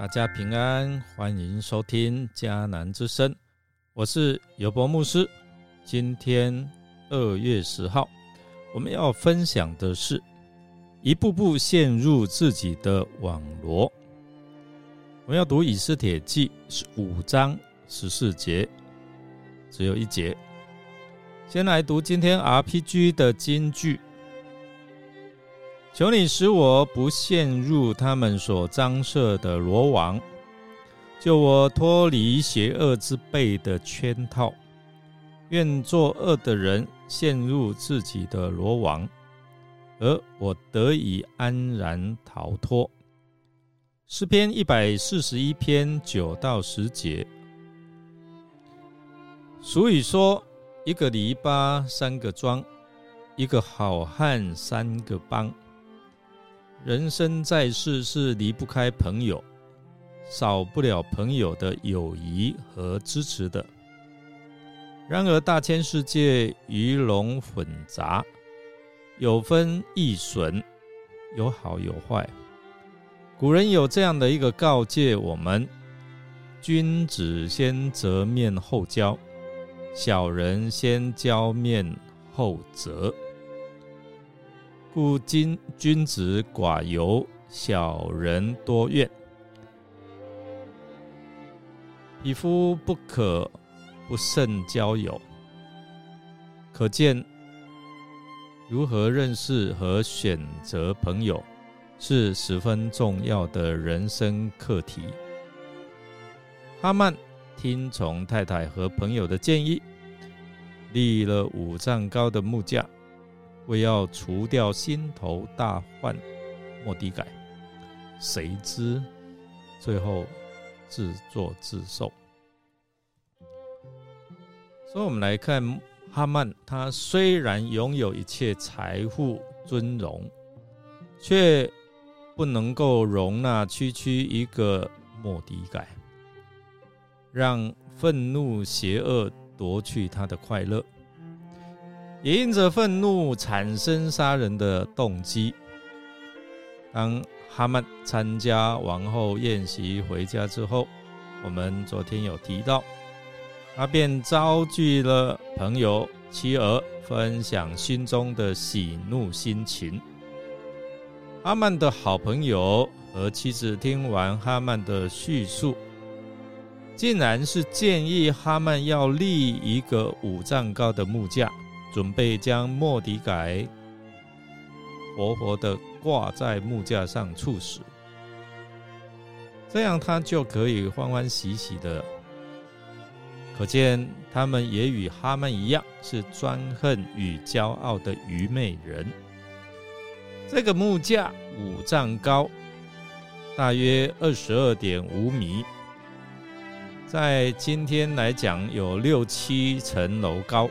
大家平安，欢迎收听迦南之声，我是尤博牧师。今天二月十号，我们要分享的是一步步陷入自己的网罗。我们要读以斯帖记是五章十四节，只有一节。先来读今天 RPG 的金句。求你使我不陷入他们所张设的罗网，救我脱离邪恶之辈的圈套。愿作恶的人陷入自己的罗网，而我得以安然逃脱。诗篇一百四十一篇九到十节。俗语说：“一个篱笆三个桩，一个好汉三个帮。”人生在世是离不开朋友，少不了朋友的友谊和支持的。然而大千世界鱼龙混杂，有分益损，有好有坏。古人有这样的一个告诫我们：君子先择面后交，小人先交面后择。故今君子寡尤，小人多怨。匹夫不可不慎交友，可见如何认识和选择朋友是十分重要的人生课题。哈曼听从太太和朋友的建议，立了五丈高的木架。为要除掉心头大患莫迪改，谁知最后自作自受。所以，我们来看哈曼，他虽然拥有一切财富尊荣，却不能够容纳区区一个莫迪改，让愤怒邪恶夺去他的快乐。也因着愤怒产生杀人的动机。当哈曼参加王后宴席回家之后，我们昨天有提到，他便召聚了朋友妻儿，分享心中的喜怒心情。哈曼的好朋友和妻子听完哈曼的叙述，竟然是建议哈曼要立一个五丈高的木架。准备将莫迪改活活的挂在木架上处死，这样他就可以欢欢喜喜的。可见他们也与哈曼一样，是专横与骄傲的愚昧人。这个木架五丈高，大约二十二点五米，在今天来讲有六七层楼高。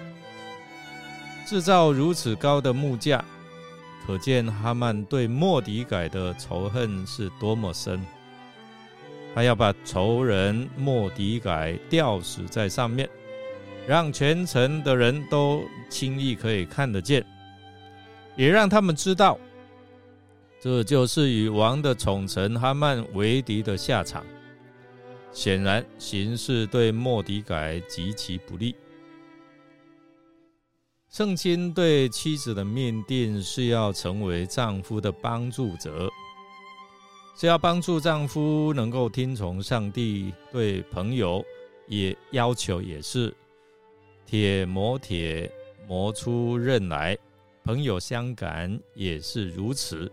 制造如此高的木架，可见哈曼对莫迪改的仇恨是多么深。他要把仇人莫迪改吊死在上面，让全城的人都轻易可以看得见，也让他们知道，这就是与王的宠臣哈曼为敌的下场。显然，形势对莫迪改极其不利。圣经对妻子的命定是要成为丈夫的帮助者，是要帮助丈夫能够听从上帝。对朋友也要求也是铁磨铁磨出刃来，朋友相感也是如此。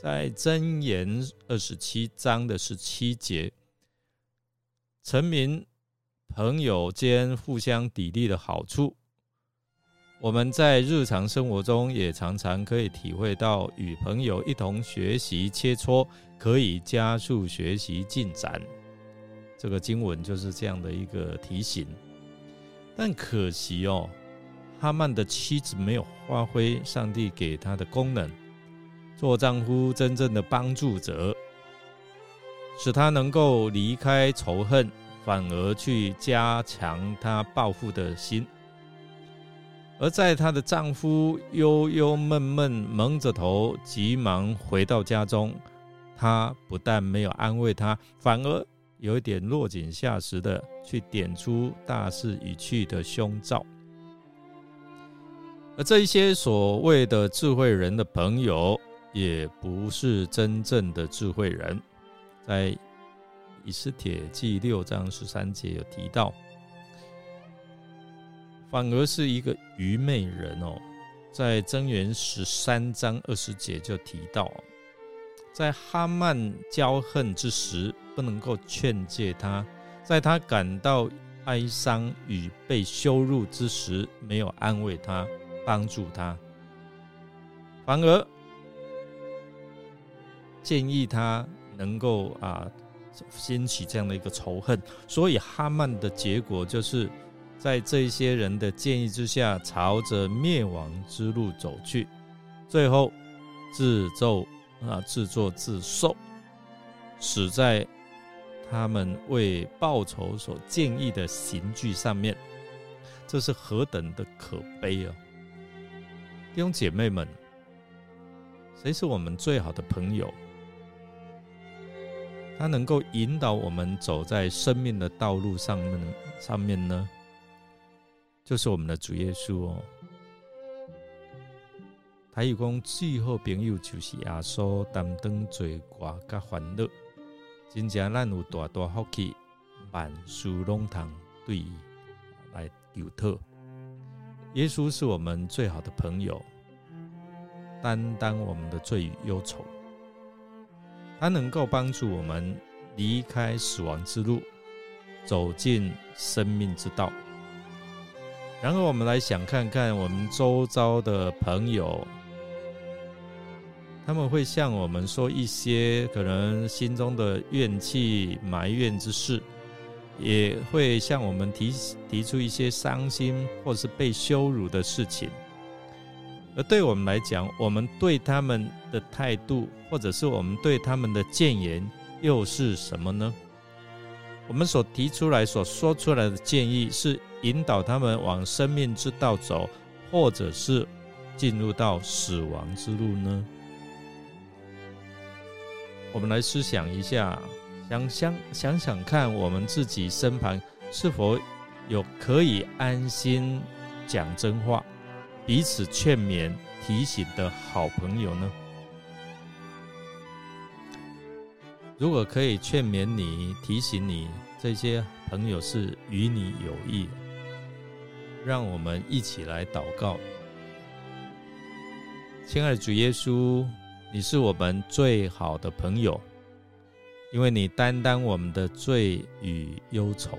在箴言二十七章的十七节，臣民朋友间互相砥砺的好处。我们在日常生活中也常常可以体会到，与朋友一同学习切磋，可以加速学习进展。这个经文就是这样的一个提醒。但可惜哦，哈曼的妻子没有发挥上帝给他的功能，做丈夫真正的帮助者，使他能够离开仇恨，反而去加强他报复的心。而在她的丈夫忧忧闷闷、蒙着头、急忙回到家中，他不但没有安慰他，反而有一点落井下石的去点出大势已去的凶兆。而这一些所谓的智慧人的朋友，也不是真正的智慧人。在《以斯帖记》六章十三节有提到，反而是一个愚昧人哦。在《真言》十三章二十节就提到，在哈曼骄横之时，不能够劝诫他；在他感到哀伤与被羞辱之时，没有安慰他。帮助他，反而建议他能够啊掀起这样的一个仇恨，所以哈曼的结果就是在这些人的建议之下，朝着灭亡之路走去，最后自咒啊自作自受，死在他们为报仇所建议的刑具上面，这是何等的可悲啊！弟兄姐妹们，谁是我们最好的朋友？他能够引导我们走在生命的道路上面上面呢？就是我们的主耶稣哦。他有讲，最好朋友就是耶稣担当罪过甲欢乐，真正咱有大大福气，万事拢通对来求讨。耶稣是我们最好的朋友，担当我们的罪与忧愁。他能够帮助我们离开死亡之路，走进生命之道。然后我们来想看看我们周遭的朋友，他们会向我们说一些可能心中的怨气、埋怨之事。也会向我们提提出一些伤心或是被羞辱的事情，而对我们来讲，我们对他们的态度，或者是我们对他们的谏言，又是什么呢？我们所提出来、所说出来的建议，是引导他们往生命之道走，或者是进入到死亡之路呢？我们来思想一下。想想想想看，我们自己身旁是否有可以安心讲真话、彼此劝勉、提醒的好朋友呢？如果可以劝勉你、提醒你，这些朋友是与你有益，让我们一起来祷告。亲爱的主耶稣，你是我们最好的朋友。因为你担当我们的罪与忧愁，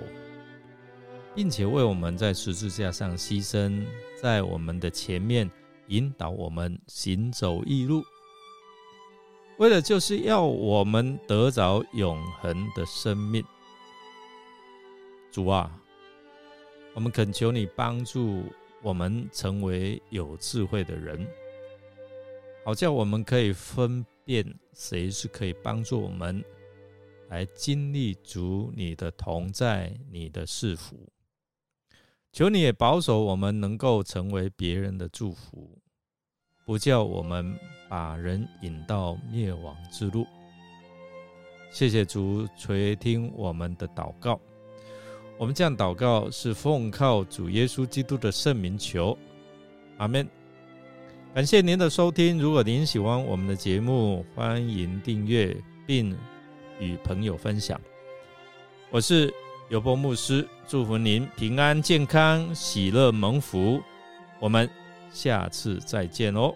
并且为我们在十字架上牺牲，在我们的前面引导我们行走义路，为了就是要我们得着永恒的生命。主啊，我们恳求你帮助我们成为有智慧的人，好叫我们可以分辨谁是可以帮助我们。来经历主你的同在，你的赐福。求你也保守我们，能够成为别人的祝福，不叫我们把人引到灭亡之路。谢谢主垂听我们的祷告。我们这样祷告是奉靠主耶稣基督的圣名求，阿门。感谢您的收听。如果您喜欢我们的节目，欢迎订阅并。与朋友分享，我是尤波牧师，祝福您平安健康、喜乐蒙福。我们下次再见哦。